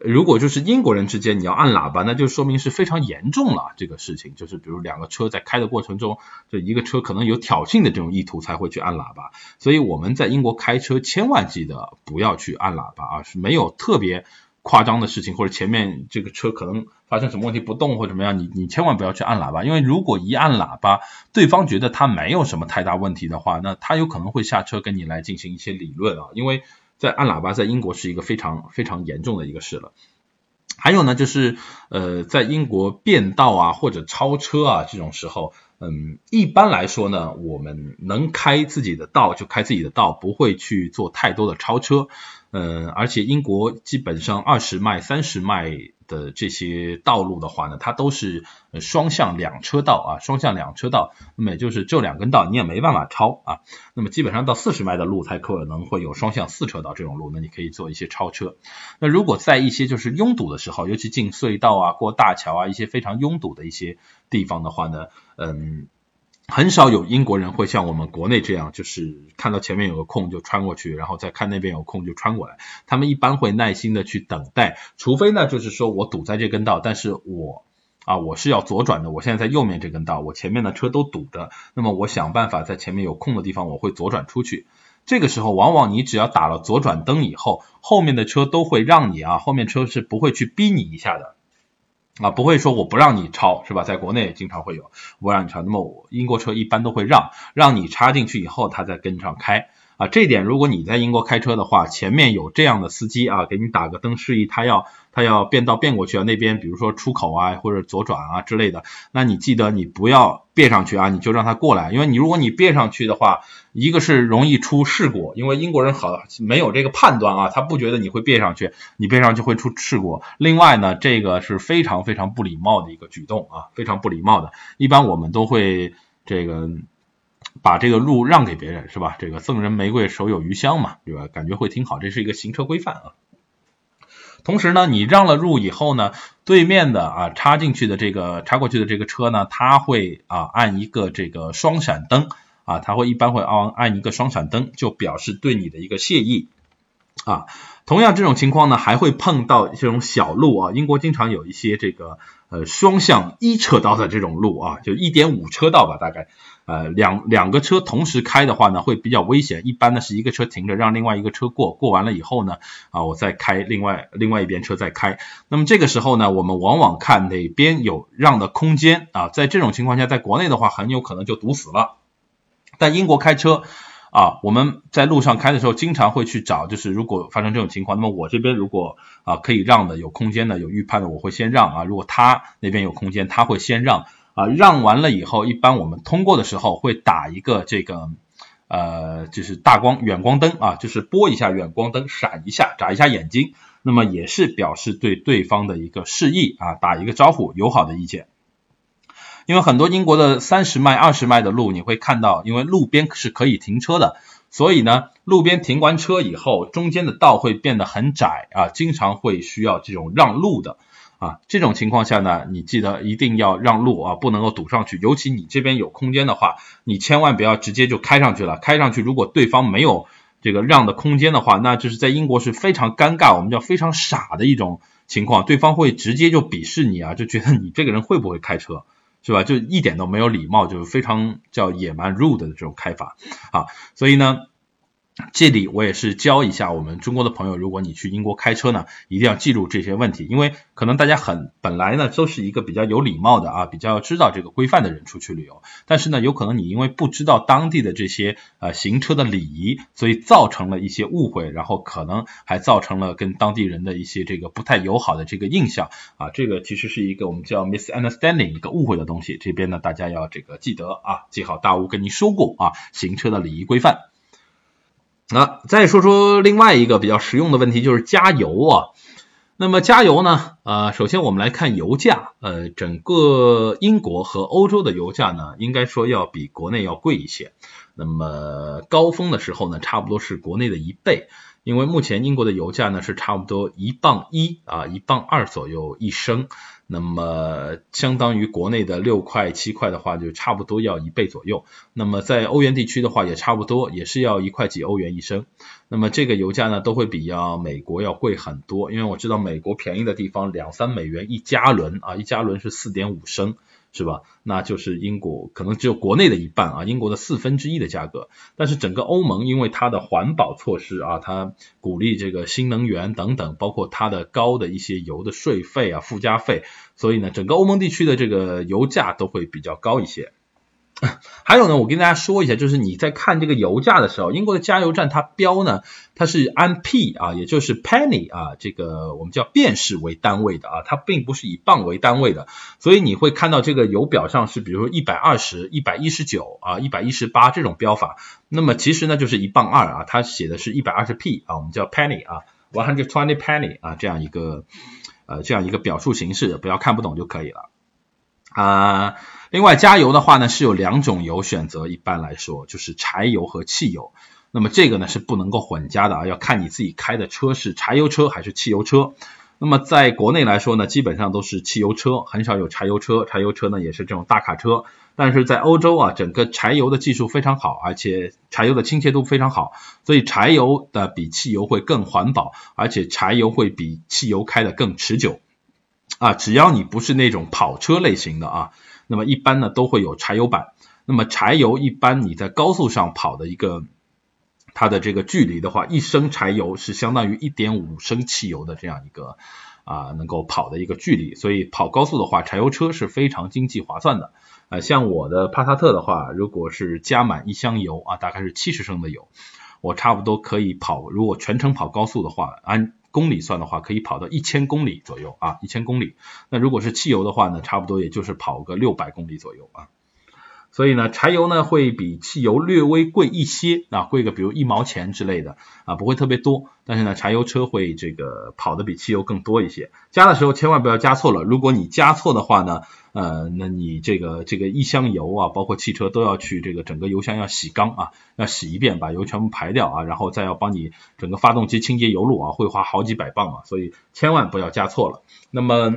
如果就是英国人之间你要按喇叭，那就说明是非常严重了这个事情。就是比如两个车在开的过程中，就一个车可能有挑衅的这种意图才会去按喇叭。所以我们在英国开车千万记得不要去按喇叭啊，是没有特别夸张的事情，或者前面这个车可能发生什么问题不动或者怎么样，你你千万不要去按喇叭，因为如果一按喇叭，对方觉得他没有什么太大问题的话，那他有可能会下车跟你来进行一些理论啊，因为。在按喇叭，在英国是一个非常非常严重的一个事了。还有呢，就是呃，在英国变道啊或者超车啊这种时候，嗯，一般来说呢，我们能开自己的道就开自己的道，不会去做太多的超车。嗯，而且英国基本上二十迈、三十迈的这些道路的话呢，它都是双向两车道啊，双向两车道，那么也就是这两根道你也没办法超啊。那么基本上到四十迈的路才可能会有双向四车道这种路，那你可以做一些超车。那如果在一些就是拥堵的时候，尤其进隧道啊、过大桥啊一些非常拥堵的一些地方的话呢，嗯。很少有英国人会像我们国内这样，就是看到前面有个空就穿过去，然后再看那边有空就穿过来。他们一般会耐心的去等待，除非呢就是说我堵在这根道，但是我啊我是要左转的，我现在在右面这根道，我前面的车都堵着，那么我想办法在前面有空的地方我会左转出去。这个时候往往你只要打了左转灯以后，后面的车都会让你啊，后面车是不会去逼你一下的。啊，不会说我不让你超，是吧？在国内经常会有我让你超，那么英国车一般都会让，让你插进去以后，他再跟上开。啊，这点如果你在英国开车的话，前面有这样的司机啊，给你打个灯示意，他要他要变道变过去啊，那边比如说出口啊或者左转啊之类的，那你记得你不要别上去啊，你就让他过来，因为你如果你别上去的话，一个是容易出事故，因为英国人好没有这个判断啊，他不觉得你会别上去，你别上去会出事故。另外呢，这个是非常非常不礼貌的一个举动啊，非常不礼貌的，一般我们都会这个。把这个路让给别人是吧？这个赠人玫瑰手有余香嘛，对吧？感觉会挺好，这是一个行车规范啊。同时呢，你让了路以后呢，对面的啊插进去的这个插过去的这个车呢，它会啊按一个这个双闪灯啊，它会一般会按按一个双闪灯，就表示对你的一个谢意啊。同样这种情况呢，还会碰到这种小路啊，英国经常有一些这个呃双向一车道的这种路啊，就一点五车道吧，大概。呃，两两个车同时开的话呢，会比较危险。一般呢是一个车停着，让另外一个车过，过完了以后呢，啊，我再开另外另外一边车再开。那么这个时候呢，我们往往看哪边有让的空间啊，在这种情况下，在国内的话很有可能就堵死了。在英国开车啊，我们在路上开的时候，经常会去找，就是如果发生这种情况，那么我这边如果啊可以让的、有空间的、有预判的，我会先让啊。如果他那边有空间，他会先让。啊，让完了以后，一般我们通过的时候会打一个这个呃，就是大光远光灯啊，就是拨一下远光灯，闪一下，眨一下眼睛，那么也是表示对对方的一个示意啊，打一个招呼，友好的意见。因为很多英国的三十迈、二十迈的路，你会看到，因为路边是可以停车的，所以呢，路边停完车以后，中间的道会变得很窄啊，经常会需要这种让路的。啊，这种情况下呢，你记得一定要让路啊，不能够堵上去。尤其你这边有空间的话，你千万不要直接就开上去了。开上去，如果对方没有这个让的空间的话，那就是在英国是非常尴尬，我们叫非常傻的一种情况。对方会直接就鄙视你啊，就觉得你这个人会不会开车，是吧？就一点都没有礼貌，就是非常叫野蛮 rude 的这种开法啊。所以呢。这里我也是教一下我们中国的朋友，如果你去英国开车呢，一定要记住这些问题，因为可能大家很本来呢都是一个比较有礼貌的啊，比较知道这个规范的人出去旅游，但是呢，有可能你因为不知道当地的这些呃行车的礼仪，所以造成了一些误会，然后可能还造成了跟当地人的一些这个不太友好的这个印象啊，这个其实是一个我们叫 misunderstanding 一个误会的东西，这边呢大家要这个记得啊，记好大吴跟你说过啊，行车的礼仪规范。那再说说另外一个比较实用的问题，就是加油啊。那么加油呢？呃，首先我们来看油价。呃，整个英国和欧洲的油价呢，应该说要比国内要贵一些。那么高峰的时候呢，差不多是国内的一倍。因为目前英国的油价呢是差不多一磅一啊，一磅二左右一升。那么相当于国内的六块七块的话，就差不多要一倍左右。那么在欧元地区的话，也差不多，也是要一块几欧元一升。那么这个油价呢，都会比要美国要贵很多。因为我知道美国便宜的地方两三美元一加仑啊，一加仑是四点五升。是吧？那就是英国可能只有国内的一半啊，英国的四分之一的价格。但是整个欧盟因为它的环保措施啊，它鼓励这个新能源等等，包括它的高的一些油的税费啊、附加费，所以呢，整个欧盟地区的这个油价都会比较高一些。[laughs] 还有呢，我跟大家说一下，就是你在看这个油价的时候，英国的加油站它标呢，它是按 p 啊，也就是 penny 啊，这个我们叫便士为单位的啊，它并不是以磅为单位的，所以你会看到这个油表上是比如说一百二十、一百一十九啊、一百一十八这种标法，那么其实呢就是一磅二啊，它写的是一百二十 p 啊，我们叫 penny 啊，one hundred twenty penny 啊，这样一个呃这样一个表述形式，不要看不懂就可以了。啊。另外，加油的话呢是有两种油选择，一般来说就是柴油和汽油。那么这个呢是不能够混加的啊，要看你自己开的车是柴油车还是汽油车。那么在国内来说呢，基本上都是汽油车，很少有柴油车。柴油车呢也是这种大卡车。但是在欧洲啊，整个柴油的技术非常好，而且柴油的清洁度非常好，所以柴油的比汽油会更环保，而且柴油会比汽油开的更持久啊。只要你不是那种跑车类型的啊。那么一般呢都会有柴油版，那么柴油一般你在高速上跑的一个它的这个距离的话，一升柴油是相当于一点五升汽油的这样一个啊能够跑的一个距离，所以跑高速的话，柴油车是非常经济划算的。呃，像我的帕萨特的话，如果是加满一箱油啊，大概是七十升的油，我差不多可以跑，如果全程跑高速的话，按公里算的话，可以跑到一千公里左右啊，一千公里。那如果是汽油的话呢，差不多也就是跑个六百公里左右啊。所以呢，柴油呢会比汽油略微贵一些啊，贵个比如一毛钱之类的啊，不会特别多。但是呢，柴油车会这个跑的比汽油更多一些。加的时候千万不要加错了，如果你加错的话呢，呃，那你这个这个一箱油啊，包括汽车都要去这个整个油箱要洗缸啊，要洗一遍，把油全部排掉啊，然后再要帮你整个发动机清洁油路啊，会花好几百磅啊，所以千万不要加错了。那么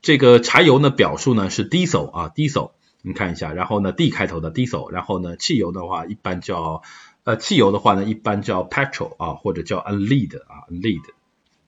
这个柴油呢，表述呢是 diesel 啊，diesel。你看一下，然后呢，D 开头的 diesel，然后呢，汽油的话一般叫呃，汽油的话呢一般叫 petrol 啊，或者叫 unlead 啊，lead。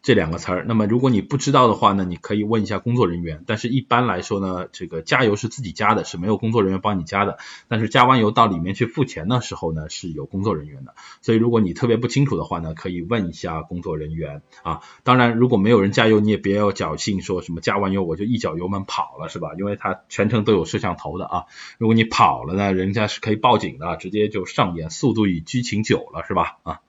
这两个词儿，那么如果你不知道的话呢，你可以问一下工作人员。但是一般来说呢，这个加油是自己加的，是没有工作人员帮你加的。但是加完油到里面去付钱的时候呢，是有工作人员的。所以如果你特别不清楚的话呢，可以问一下工作人员啊。当然，如果没有人加油，你也别要侥幸说什么加完油我就一脚油门跑了，是吧？因为它全程都有摄像头的啊。如果你跑了呢，人家是可以报警的，直接就上演速度与激情九了，是吧？啊。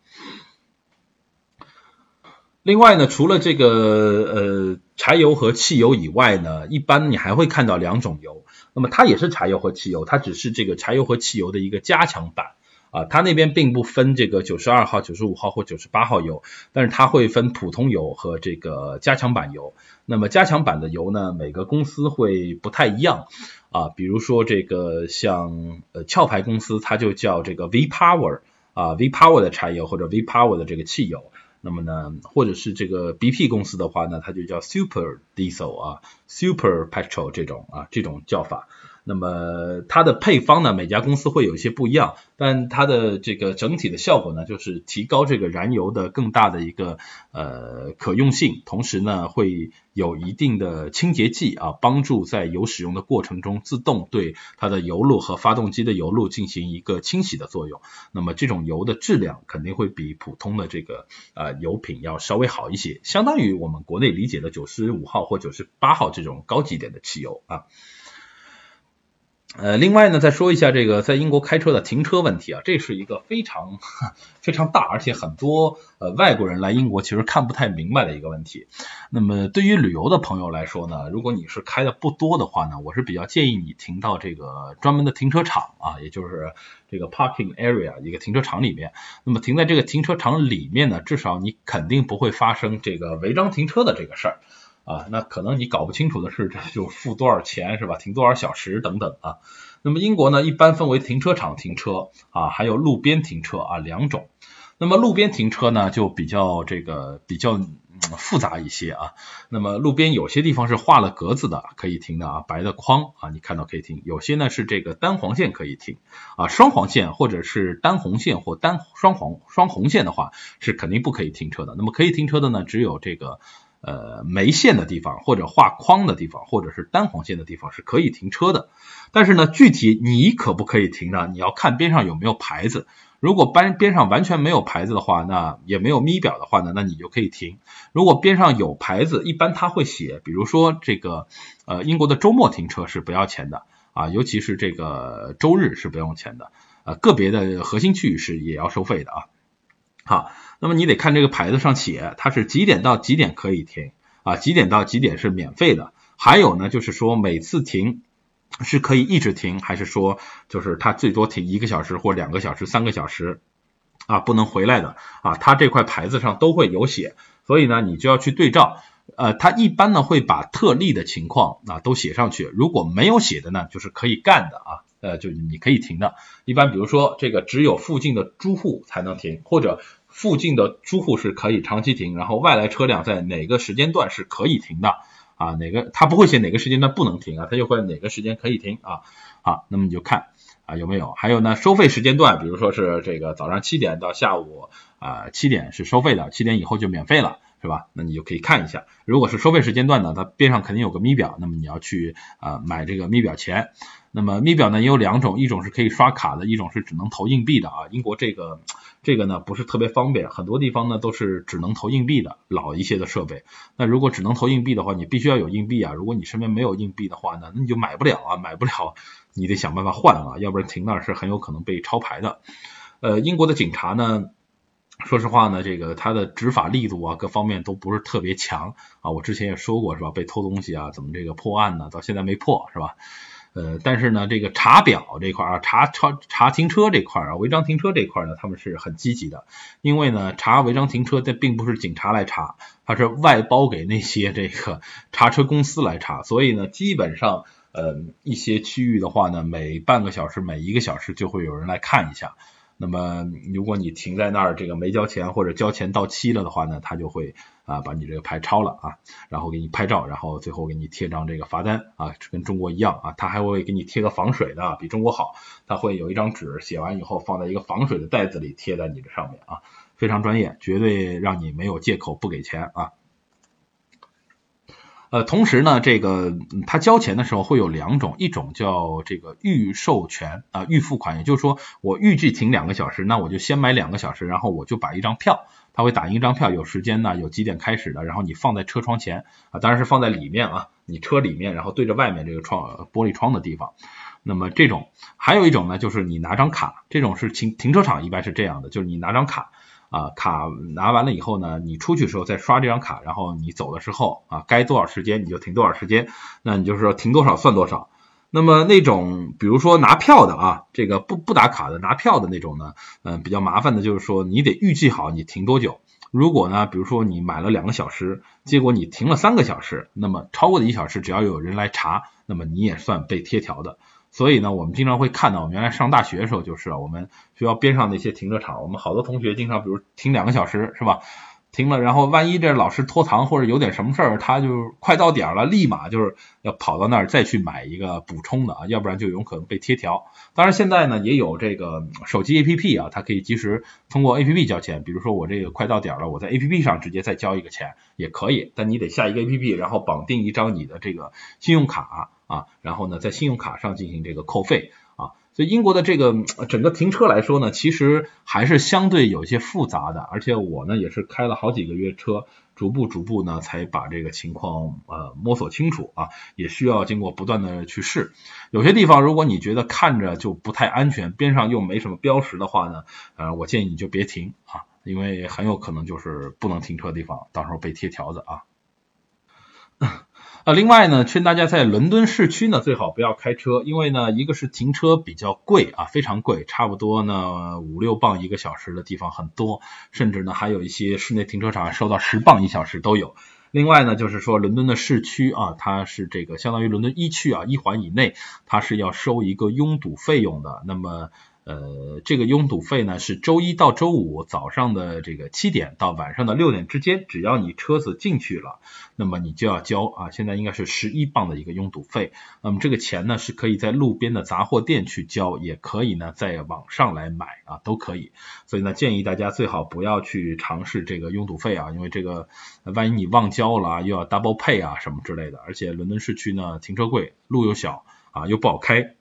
另外呢，除了这个呃柴油和汽油以外呢，一般你还会看到两种油，那么它也是柴油和汽油，它只是这个柴油和汽油的一个加强版啊，它那边并不分这个九十二号、九十五号或九十八号油，但是它会分普通油和这个加强版油。那么加强版的油呢，每个公司会不太一样啊，比如说这个像呃壳牌公司，它就叫这个 V Power 啊，V Power 的柴油或者 V Power 的这个汽油。那么呢，或者是这个 BP 公司的话呢，它就叫 Super Diesel 啊，Super Petrol 这种啊，这种叫法。那么它的配方呢，每家公司会有一些不一样，但它的这个整体的效果呢，就是提高这个燃油的更大的一个呃可用性，同时呢会有一定的清洁剂啊，帮助在油使用的过程中自动对它的油路和发动机的油路进行一个清洗的作用。那么这种油的质量肯定会比普通的这个呃油品要稍微好一些，相当于我们国内理解的九十五号或九十八号这种高级一点的汽油啊。呃，另外呢，再说一下这个在英国开车的停车问题啊，这是一个非常 [laughs] 非常大，而且很多呃外国人来英国其实看不太明白的一个问题。那么对于旅游的朋友来说呢，如果你是开的不多的话呢，我是比较建议你停到这个专门的停车场啊，也就是这个 parking area 一个停车场里面。那么停在这个停车场里面呢，至少你肯定不会发生这个违章停车的这个事儿。啊，那可能你搞不清楚的是，这就付多少钱是吧？停多少小时等等啊。那么英国呢，一般分为停车场停车啊，还有路边停车啊两种。那么路边停车呢，就比较这个比较复杂一些啊。那么路边有些地方是画了格子的，可以停的啊，白的框啊，你看到可以停。有些呢是这个单黄线可以停啊，双黄线或者是单红线或单双黄双红线的话，是肯定不可以停车的。那么可以停车的呢，只有这个。呃，没线的地方或者画框的地方，或者是单黄线的地方是可以停车的。但是呢，具体你可不可以停呢？你要看边上有没有牌子。如果边边上完全没有牌子的话，那也没有咪表的话呢，那你就可以停。如果边上有牌子，一般他会写，比如说这个呃英国的周末停车是不要钱的啊，尤其是这个周日是不用钱的，呃，个别的核心区域是也要收费的啊。好，那么你得看这个牌子上写，它是几点到几点可以停啊，几点到几点是免费的，还有呢，就是说每次停是可以一直停，还是说就是它最多停一个小时或两个小时、三个小时啊，不能回来的啊，它这块牌子上都会有写，所以呢，你就要去对照。呃，它一般呢会把特例的情况啊都写上去，如果没有写的呢，就是可以干的啊，呃，就你可以停的。一般比如说这个只有附近的租户才能停，或者附近的租户是可以长期停，然后外来车辆在哪个时间段是可以停的啊？哪个他不会写哪个时间段不能停啊？他就会哪个时间可以停啊？好，那么你就看啊有没有？还有呢，收费时间段，比如说是这个早上七点到下午啊七点是收费的，七点以后就免费了。是吧？那你就可以看一下，如果是收费时间段呢，它边上肯定有个咪表，那么你要去啊买这个咪表钱。那么咪表呢也有两种，一种是可以刷卡的，一种是只能投硬币的啊。英国这个这个呢不是特别方便，很多地方呢都是只能投硬币的，老一些的设备。那如果只能投硬币的话，你必须要有硬币啊。如果你身边没有硬币的话呢，那你就买不了啊，买不了，你得想办法换啊，要不然停那儿是很有可能被抄牌的。呃，英国的警察呢？说实话呢，这个他的执法力度啊，各方面都不是特别强啊。我之前也说过是吧？被偷东西啊，怎么这个破案呢？到现在没破是吧？呃，但是呢，这个查表这块啊，查查查停车这块啊，违章停车这块呢，他们是很积极的。因为呢，查违章停车这并不是警察来查，它是外包给那些这个查车公司来查。所以呢，基本上呃一些区域的话呢，每半个小时、每一个小时就会有人来看一下。那么，如果你停在那儿，这个没交钱或者交钱到期了的话呢，他就会啊把你这个牌抄了啊，然后给你拍照，然后最后给你贴张这个罚单啊，跟中国一样啊，他还会给你贴个防水的，比中国好，他会有一张纸写完以后放在一个防水的袋子里贴在你这上面啊，非常专业，绝对让你没有借口不给钱啊。呃，同时呢，这个他交钱的时候会有两种，一种叫这个预授权啊，预付款，也就是说我预计停两个小时，那我就先买两个小时，然后我就把一张票，他会打印一张票，有时间呢，有几点开始的，然后你放在车窗前啊，当然是放在里面啊，你车里面，然后对着外面这个窗玻璃窗的地方。那么这种还有一种呢，就是你拿张卡，这种是停停车场一般是这样的，就是你拿张卡。啊，卡拿完了以后呢，你出去的时候再刷这张卡，然后你走的时候啊，该多少时间你就停多少时间，那你就是说停多少算多少。那么那种比如说拿票的啊，这个不不打卡的拿票的那种呢，嗯，比较麻烦的就是说你得预计好你停多久。如果呢，比如说你买了两个小时，结果你停了三个小时，那么超过的一小时，只要有人来查，那么你也算被贴条的。所以呢，我们经常会看到，我们原来上大学的时候就是，我们学校边上那些停车场，我们好多同学经常，比如停两个小时，是吧？停了，然后万一这老师拖堂或者有点什么事儿，他就快到点了，立马就是要跑到那儿再去买一个补充的啊，要不然就有可能被贴条。当然现在呢也有这个手机 APP 啊，它可以及时通过 APP 交钱，比如说我这个快到点了，我在 APP 上直接再交一个钱也可以，但你得下一个 APP，然后绑定一张你的这个信用卡啊，然后呢在信用卡上进行这个扣费啊。所以英国的这个整个停车来说呢，其实还是相对有一些复杂的，而且我呢也是开了好几个月车，逐步逐步呢才把这个情况呃摸索清楚啊，也需要经过不断的去试。有些地方如果你觉得看着就不太安全，边上又没什么标识的话呢，呃，我建议你就别停啊，因为很有可能就是不能停车的地方，到时候被贴条子啊。啊，另外呢，劝大家在伦敦市区呢最好不要开车，因为呢，一个是停车比较贵啊，非常贵，差不多呢五六磅一个小时的地方很多，甚至呢还有一些室内停车场收到十磅一小时都有。另外呢，就是说伦敦的市区啊，它是这个相当于伦敦一区啊，一环以内，它是要收一个拥堵费用的。那么呃，这个拥堵费呢是周一到周五早上的这个七点到晚上的六点之间，只要你车子进去了，那么你就要交啊，现在应该是十一磅的一个拥堵费。那么这个钱呢是可以在路边的杂货店去交，也可以呢在网上来买啊，都可以。所以呢建议大家最好不要去尝试这个拥堵费啊，因为这个万一你忘交了，又要 double pay 啊什么之类的。而且伦敦市区呢停车贵，路又小啊又不好开。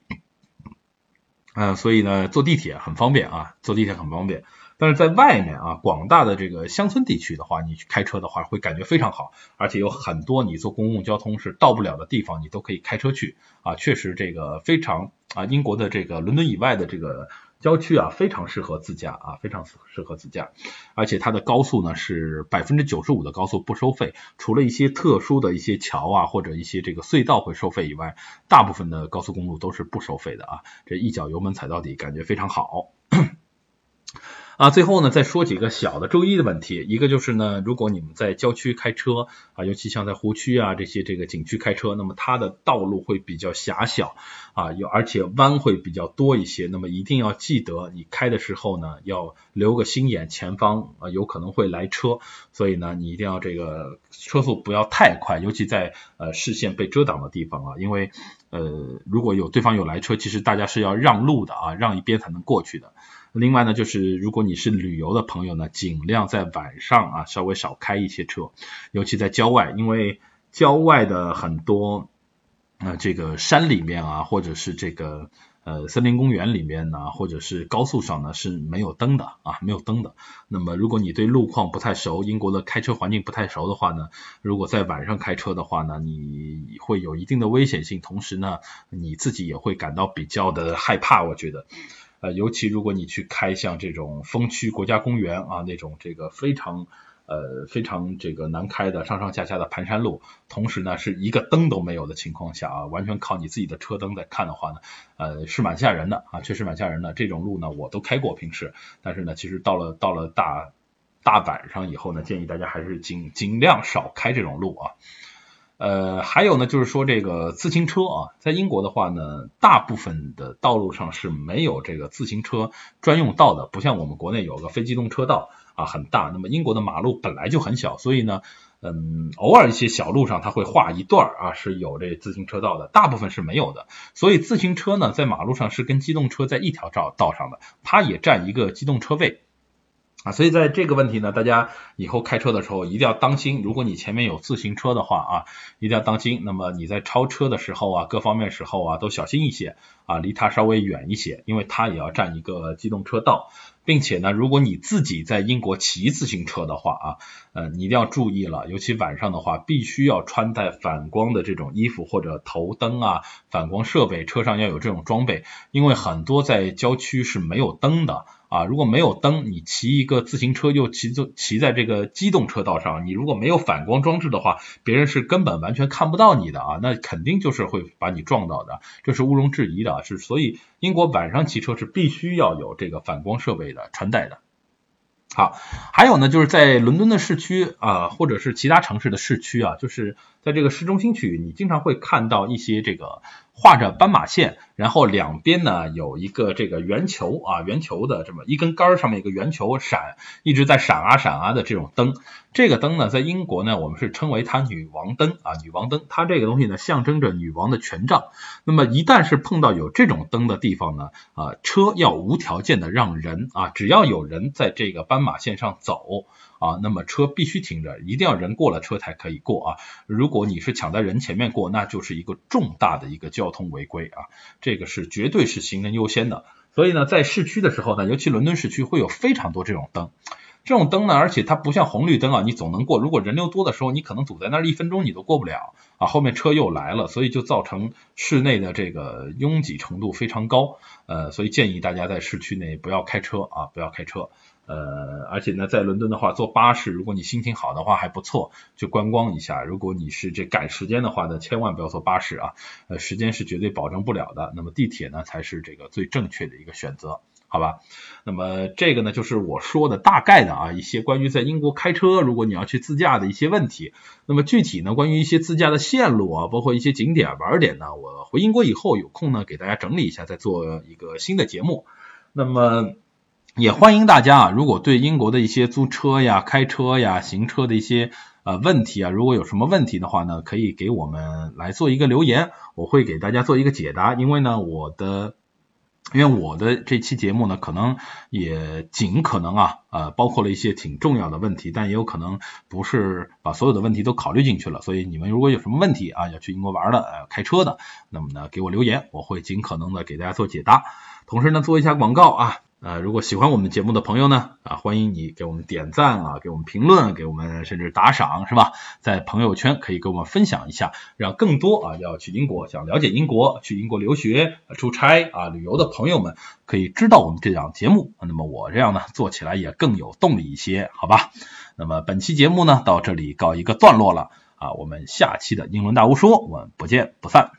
嗯，所以呢，坐地铁很方便啊，坐地铁很方便。但是在外面啊，广大的这个乡村地区的话，你去开车的话会感觉非常好，而且有很多你坐公共交通是到不了的地方，你都可以开车去啊，确实这个非常啊，英国的这个伦敦以外的这个。郊区啊，非常适合自驾啊，非常适合自驾，而且它的高速呢是百分之九十五的高速不收费，除了一些特殊的一些桥啊或者一些这个隧道会收费以外，大部分的高速公路都是不收费的啊，这一脚油门踩到底，感觉非常好。啊，最后呢，再说几个小的周一的问题。一个就是呢，如果你们在郊区开车啊，尤其像在湖区啊这些这个景区开车，那么它的道路会比较狭小啊，有而且弯会比较多一些。那么一定要记得，你开的时候呢，要留个心眼，前方啊有可能会来车，所以呢，你一定要这个车速不要太快，尤其在呃视线被遮挡的地方啊，因为呃如果有对方有来车，其实大家是要让路的啊，让一边才能过去的。另外呢，就是如果你是旅游的朋友呢，尽量在晚上啊稍微少开一些车，尤其在郊外，因为郊外的很多呃这个山里面啊，或者是这个呃森林公园里面呢，或者是高速上呢是没有灯的啊，没有灯的。那么如果你对路况不太熟，英国的开车环境不太熟的话呢，如果在晚上开车的话呢，你会有一定的危险性，同时呢，你自己也会感到比较的害怕，我觉得。呃，尤其如果你去开像这种风区国家公园啊，那种这个非常呃非常这个难开的上上下下的盘山路，同时呢是一个灯都没有的情况下啊，完全靠你自己的车灯在看的话呢，呃是蛮吓人的啊，确实蛮吓人的。这种路呢我都开过平时，但是呢其实到了到了大大晚上以后呢，建议大家还是尽尽量少开这种路啊。呃，还有呢，就是说这个自行车啊，在英国的话呢，大部分的道路上是没有这个自行车专用道的，不像我们国内有个非机动车道啊，很大。那么英国的马路本来就很小，所以呢，嗯，偶尔一些小路上它会画一段啊是有这自行车道的，大部分是没有的。所以自行车呢，在马路上是跟机动车在一条道道上的，它也占一个机动车位。啊，所以在这个问题呢，大家以后开车的时候一定要当心。如果你前面有自行车的话啊，一定要当心。那么你在超车的时候啊，各方面时候啊都小心一些啊，离它稍微远一些，因为它也要占一个机动车道。并且呢，如果你自己在英国骑自行车的话啊，呃，你一定要注意了，尤其晚上的话，必须要穿戴反光的这种衣服或者头灯啊，反光设备，车上要有这种装备，因为很多在郊区是没有灯的。啊，如果没有灯，你骑一个自行车又骑就骑在这个机动车道上，你如果没有反光装置的话，别人是根本完全看不到你的啊，那肯定就是会把你撞到的，这是毋庸置疑的，是所以英国晚上骑车是必须要有这个反光设备的穿戴的。好，还有呢，就是在伦敦的市区啊，或者是其他城市的市区啊，就是在这个市中心区域，你经常会看到一些这个。画着斑马线，然后两边呢有一个这个圆球啊，圆球的这么一根杆儿上面一个圆球闪，一直在闪啊闪啊的这种灯。这个灯呢，在英国呢，我们是称为它女王灯啊，女王灯。它这个东西呢，象征着女王的权杖。那么一旦是碰到有这种灯的地方呢，啊，车要无条件的让人啊，只要有人在这个斑马线上走。啊，那么车必须停着，一定要人过了车才可以过啊。如果你是抢在人前面过，那就是一个重大的一个交通违规啊。这个是绝对是行人优先的。所以呢，在市区的时候呢，尤其伦敦市区会有非常多这种灯。这种灯呢，而且它不像红绿灯啊，你总能过。如果人流多的时候，你可能堵在那儿一分钟你都过不了啊。后面车又来了，所以就造成室内的这个拥挤程度非常高。呃，所以建议大家在市区内不要开车啊，不要开车。呃，而且呢，在伦敦的话，坐巴士，如果你心情好的话还不错，就观光一下。如果你是这赶时间的话呢，千万不要坐巴士啊，呃，时间是绝对保证不了的。那么地铁呢，才是这个最正确的一个选择，好吧？那么这个呢，就是我说的大概的啊，一些关于在英国开车，如果你要去自驾的一些问题。那么具体呢，关于一些自驾的线路啊，包括一些景点玩点呢，我回英国以后有空呢，给大家整理一下，再做一个新的节目。那么。也欢迎大家啊，如果对英国的一些租车呀、开车呀、行车的一些呃问题啊，如果有什么问题的话呢，可以给我们来做一个留言，我会给大家做一个解答。因为呢，我的因为我的这期节目呢，可能也尽可能啊呃包括了一些挺重要的问题，但也有可能不是把所有的问题都考虑进去了。所以你们如果有什么问题啊，要去英国玩的呃开车的，那么呢给我留言，我会尽可能的给大家做解答。同时呢，做一下广告啊。呃，如果喜欢我们节目的朋友呢，啊，欢迎你给我们点赞啊，给我们评论，给我们甚至打赏，是吧？在朋友圈可以给我们分享一下，让更多啊要去英国、想了解英国、去英国留学、出差啊旅游的朋友们可以知道我们这档节目。那么我这样呢，做起来也更有动力一些，好吧？那么本期节目呢，到这里告一个段落了啊，我们下期的英伦大巫说，我们不见不散。